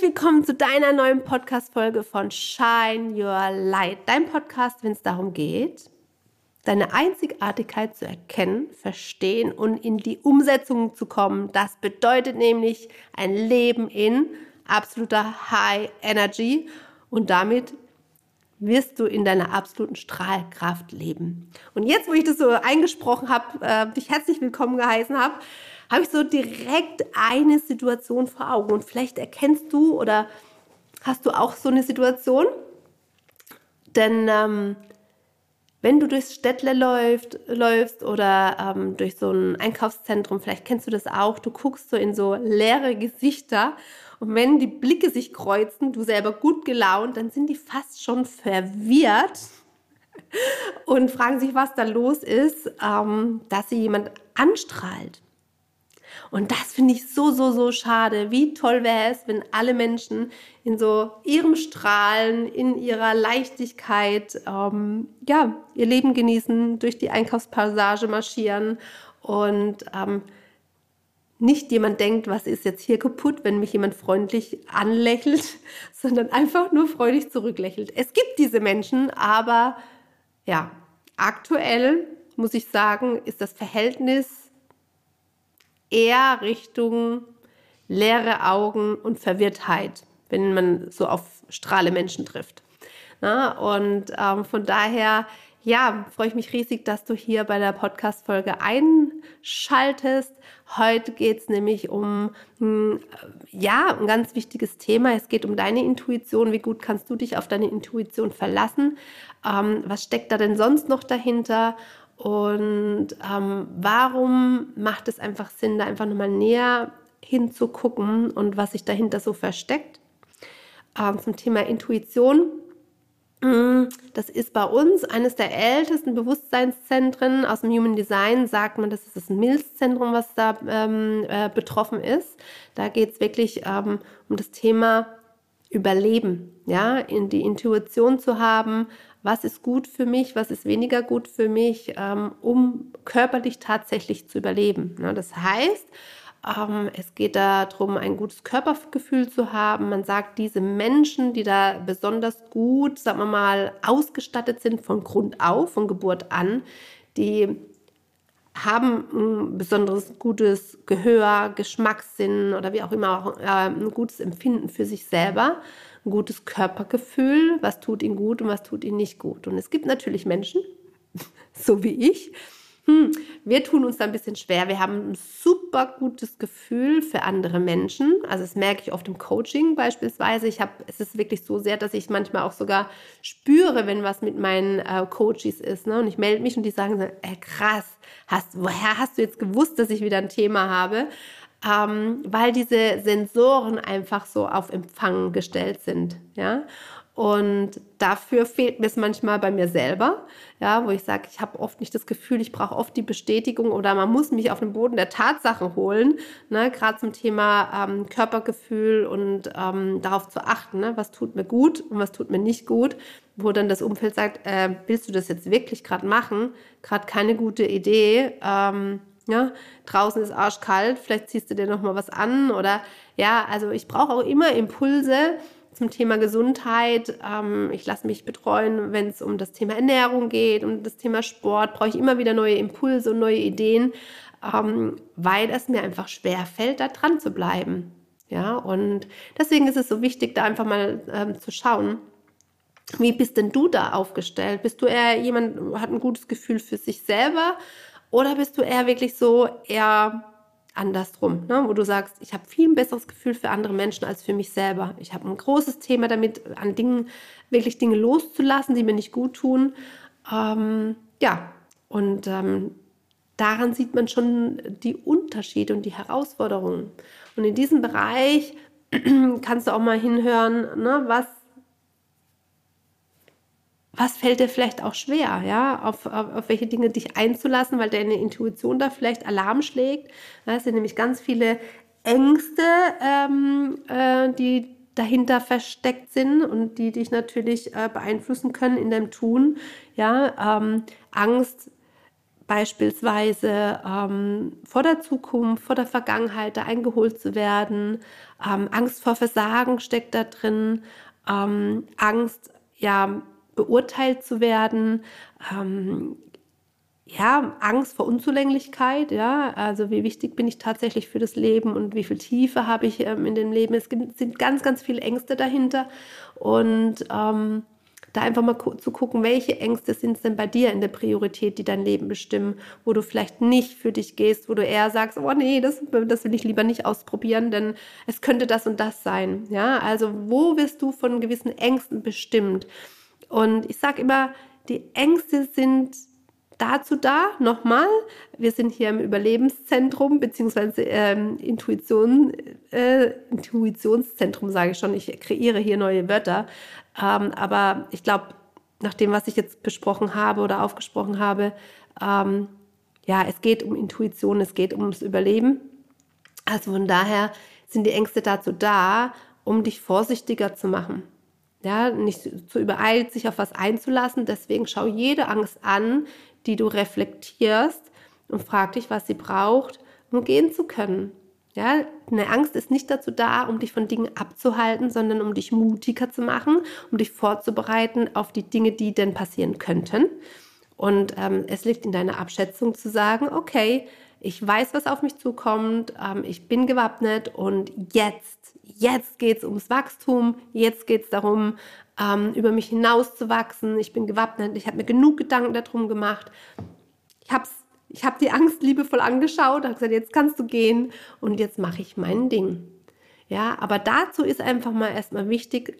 Willkommen zu deiner neuen Podcast-Folge von Shine Your Light. Dein Podcast, wenn es darum geht, deine Einzigartigkeit zu erkennen, verstehen und in die Umsetzung zu kommen. Das bedeutet nämlich ein Leben in absoluter High Energy und damit wirst du in deiner absoluten Strahlkraft leben. Und jetzt, wo ich das so eingesprochen habe, äh, dich herzlich willkommen geheißen habe, habe ich so direkt eine Situation vor Augen. Und vielleicht erkennst du oder hast du auch so eine Situation. Denn ähm, wenn du durchs Städtle läuft, läufst oder ähm, durch so ein Einkaufszentrum, vielleicht kennst du das auch, du guckst so in so leere Gesichter und wenn die Blicke sich kreuzen, du selber gut gelaunt, dann sind die fast schon verwirrt und fragen sich, was da los ist, ähm, dass sie jemand anstrahlt. Und das finde ich so, so, so schade. Wie toll wäre es, wenn alle Menschen in so ihrem Strahlen, in ihrer Leichtigkeit, ähm, ja, ihr Leben genießen, durch die Einkaufspassage marschieren und ähm, nicht jemand denkt, was ist jetzt hier kaputt, wenn mich jemand freundlich anlächelt, sondern einfach nur freudig zurücklächelt. Es gibt diese Menschen, aber ja, aktuell muss ich sagen, ist das Verhältnis eher Richtung leere Augen und Verwirrtheit, wenn man so auf strahle Menschen trifft. Na, und ähm, von daher, ja, freue ich mich riesig, dass du hier bei der Podcast-Folge einschaltest. Heute geht es nämlich um, hm, ja, ein ganz wichtiges Thema. Es geht um deine Intuition. Wie gut kannst du dich auf deine Intuition verlassen? Ähm, was steckt da denn sonst noch dahinter? Und ähm, warum macht es einfach Sinn, da einfach nochmal näher hinzugucken und was sich dahinter so versteckt? Ähm, zum Thema Intuition. Mm, das ist bei uns eines der ältesten Bewusstseinszentren aus dem Human Design. Sagt man, das ist das Milzzentrum, was da ähm, äh, betroffen ist. Da geht es wirklich ähm, um das Thema Überleben, ja, in die Intuition zu haben, was ist gut für mich, was ist weniger gut für mich, ähm, um körperlich tatsächlich zu überleben. Ne? Das heißt, ähm, es geht darum, ein gutes Körpergefühl zu haben. Man sagt, diese Menschen, die da besonders gut, sagen wir mal, ausgestattet sind von Grund auf, von Geburt an, die haben ein besonderes gutes Gehör, Geschmackssinn oder wie auch immer, auch, äh, ein gutes Empfinden für sich selber ein gutes Körpergefühl, was tut ihnen gut und was tut ihnen nicht gut. Und es gibt natürlich Menschen, so wie ich, hm, wir tun uns da ein bisschen schwer. Wir haben ein super gutes Gefühl für andere Menschen. Also das merke ich oft im Coaching beispielsweise. Ich habe, es ist wirklich so sehr, dass ich manchmal auch sogar spüre, wenn was mit meinen äh, Coaches ist. Ne? Und ich melde mich und die sagen so, ey, krass, hast, woher hast du jetzt gewusst, dass ich wieder ein Thema habe? Ähm, weil diese Sensoren einfach so auf Empfang gestellt sind. Ja? Und dafür fehlt mir es manchmal bei mir selber, ja, wo ich sage, ich habe oft nicht das Gefühl, ich brauche oft die Bestätigung oder man muss mich auf den Boden der Tatsachen holen, ne, gerade zum Thema ähm, Körpergefühl und ähm, darauf zu achten, ne, was tut mir gut und was tut mir nicht gut, wo dann das Umfeld sagt, äh, willst du das jetzt wirklich gerade machen? Gerade keine gute Idee. Ähm, ja, draußen ist arschkalt, vielleicht ziehst du dir noch mal was an oder ja, also ich brauche auch immer Impulse zum Thema Gesundheit. Ähm, ich lasse mich betreuen, wenn es um das Thema Ernährung geht, um das Thema Sport, brauche ich immer wieder neue Impulse und neue Ideen, ähm, weil es mir einfach schwer fällt, da dran zu bleiben. Ja, und deswegen ist es so wichtig, da einfach mal ähm, zu schauen, wie bist denn du da aufgestellt? Bist du eher jemand, hat ein gutes Gefühl für sich selber? Oder bist du eher wirklich so eher andersrum, ne? wo du sagst, ich habe viel ein besseres Gefühl für andere Menschen als für mich selber. Ich habe ein großes Thema damit, an Dingen, wirklich Dinge loszulassen, die mir nicht gut tun. Ähm, ja, und ähm, daran sieht man schon die Unterschiede und die Herausforderungen. Und in diesem Bereich kannst du auch mal hinhören, ne, was, was fällt dir vielleicht auch schwer, ja, auf, auf, auf, welche Dinge dich einzulassen, weil deine Intuition da vielleicht Alarm schlägt. Das sind nämlich ganz viele Ängste, ähm, äh, die dahinter versteckt sind und die dich natürlich äh, beeinflussen können in deinem Tun. Ja, ähm, Angst beispielsweise ähm, vor der Zukunft, vor der Vergangenheit da eingeholt zu werden. Ähm, Angst vor Versagen steckt da drin. Ähm, Angst, ja, beurteilt zu werden. Ähm, ja, Angst vor Unzulänglichkeit, ja, also wie wichtig bin ich tatsächlich für das Leben und wie viel Tiefe habe ich ähm, in dem Leben. Es gibt, sind ganz, ganz viele Ängste dahinter und ähm, da einfach mal zu gucken, welche Ängste sind es denn bei dir in der Priorität, die dein Leben bestimmen, wo du vielleicht nicht für dich gehst, wo du eher sagst, oh nee, das, das will ich lieber nicht ausprobieren, denn es könnte das und das sein. Ja, also wo wirst du von gewissen Ängsten bestimmt? Und ich sage immer, die Ängste sind dazu da, nochmal, wir sind hier im Überlebenszentrum, beziehungsweise ähm, Intuition, äh, Intuitionszentrum, sage ich schon, ich kreiere hier neue Wörter, ähm, aber ich glaube, nach dem, was ich jetzt besprochen habe oder aufgesprochen habe, ähm, ja, es geht um Intuition, es geht ums Überleben. Also von daher sind die Ängste dazu da, um dich vorsichtiger zu machen. Ja, nicht zu übereilt, sich auf was einzulassen. Deswegen schau jede Angst an, die du reflektierst und frag dich, was sie braucht, um gehen zu können. Ja, eine Angst ist nicht dazu da, um dich von Dingen abzuhalten, sondern um dich mutiger zu machen, um dich vorzubereiten auf die Dinge, die denn passieren könnten. Und ähm, es liegt in deiner Abschätzung zu sagen, okay, ich weiß, was auf mich zukommt, ähm, ich bin gewappnet und jetzt, jetzt geht es ums Wachstum, jetzt geht es darum, ähm, über mich hinaus zu wachsen, ich bin gewappnet, ich habe mir genug Gedanken darum gemacht. Ich habe ich hab die Angst liebevoll angeschaut, habe gesagt, jetzt kannst du gehen und jetzt mache ich mein Ding. Ja, aber dazu ist einfach mal erstmal wichtig,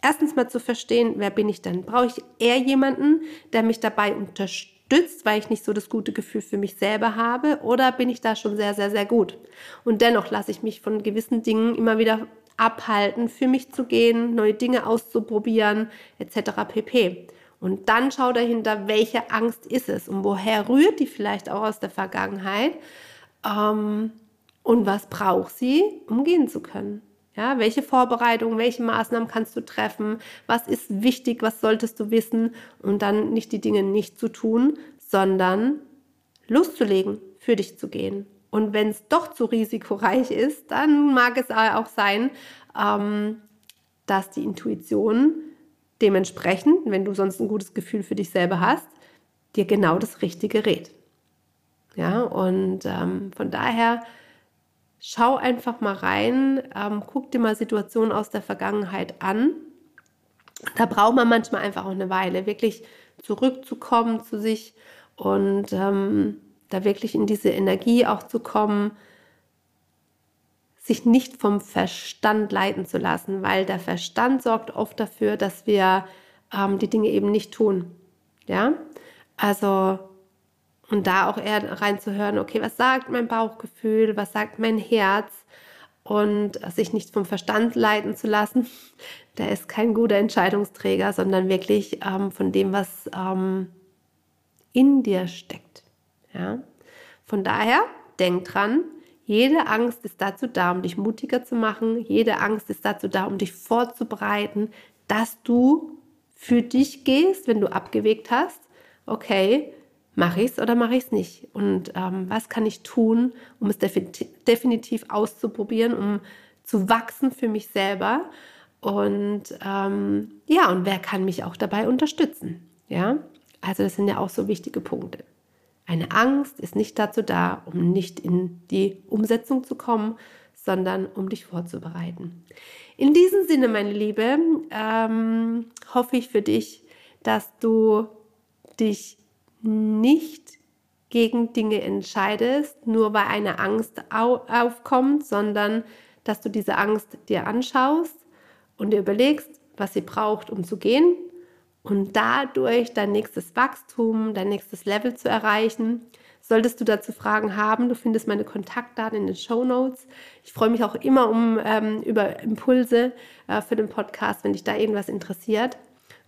erstens mal zu verstehen, wer bin ich denn? Brauche ich eher jemanden, der mich dabei unterstützt, weil ich nicht so das gute Gefühl für mich selber habe? Oder bin ich da schon sehr, sehr, sehr gut? Und dennoch lasse ich mich von gewissen Dingen immer wieder abhalten, für mich zu gehen, neue Dinge auszuprobieren, etc. pp. Und dann schau dahinter, welche Angst ist es und woher rührt die vielleicht auch aus der Vergangenheit ähm, und was braucht sie, um gehen zu können. Ja, welche Vorbereitungen, welche Maßnahmen kannst du treffen? Was ist wichtig? Was solltest du wissen? Und dann nicht die Dinge nicht zu tun, sondern loszulegen, für dich zu gehen und wenn es doch zu risikoreich ist, dann mag es auch sein, ähm, dass die Intuition dementsprechend, wenn du sonst ein gutes Gefühl für dich selber hast, dir genau das Richtige rät. Ja, und ähm, von daher schau einfach mal rein, ähm, guck dir mal Situationen aus der Vergangenheit an. Da braucht man manchmal einfach auch eine Weile, wirklich zurückzukommen zu sich und ähm, da wirklich in diese Energie auch zu kommen, sich nicht vom Verstand leiten zu lassen, weil der Verstand sorgt oft dafür, dass wir ähm, die Dinge eben nicht tun. Ja, also und da auch eher reinzuhören, okay, was sagt mein Bauchgefühl, was sagt mein Herz und sich nicht vom Verstand leiten zu lassen, der ist kein guter Entscheidungsträger, sondern wirklich ähm, von dem, was ähm, in dir steckt. Ja? Von daher, denk dran, jede Angst ist dazu da, um dich mutiger zu machen. Jede Angst ist dazu da, um dich vorzubereiten, dass du für dich gehst, wenn du abgewegt hast. Okay, mache ich es oder mache ich es nicht? Und ähm, was kann ich tun, um es definitiv auszuprobieren, um zu wachsen für mich selber? Und ähm, ja, und wer kann mich auch dabei unterstützen? Ja, also das sind ja auch so wichtige Punkte. Eine Angst ist nicht dazu da, um nicht in die Umsetzung zu kommen, sondern um dich vorzubereiten. In diesem Sinne, meine Liebe, ähm, hoffe ich für dich, dass du dich nicht gegen Dinge entscheidest, nur weil eine Angst au aufkommt, sondern dass du diese Angst dir anschaust und dir überlegst, was sie braucht, um zu gehen und dadurch dein nächstes Wachstum, dein nächstes Level zu erreichen. Solltest du dazu Fragen haben, du findest meine Kontaktdaten in den Show Notes. Ich freue mich auch immer um ähm, über Impulse äh, für den Podcast, wenn dich da irgendwas interessiert.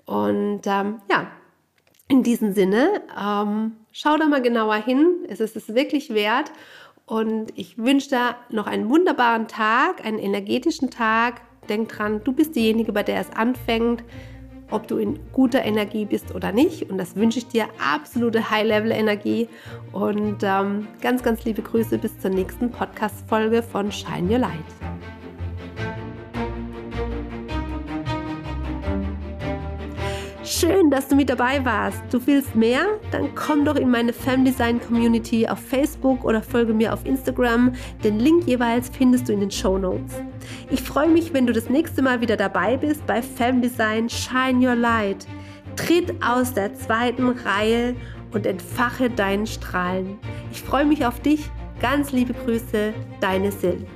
Und ähm, ja, in diesem Sinne, ähm, schau da mal genauer hin. Es ist es wirklich wert. Und ich wünsche dir noch einen wunderbaren Tag, einen energetischen Tag. Denk dran, du bist diejenige, bei der es anfängt ob du in guter Energie bist oder nicht. Und das wünsche ich dir absolute High-Level-Energie. Und ähm, ganz, ganz liebe Grüße bis zur nächsten Podcast-Folge von Shine Your Light. Schön, dass du mit dabei warst. Du willst mehr? Dann komm doch in meine Femdesign Community auf Facebook oder folge mir auf Instagram. Den Link jeweils findest du in den Show Notes. Ich freue mich, wenn du das nächste Mal wieder dabei bist bei Femdesign Shine Your Light. Tritt aus der zweiten Reihe und entfache deinen Strahlen. Ich freue mich auf dich. Ganz liebe Grüße, deine Sil.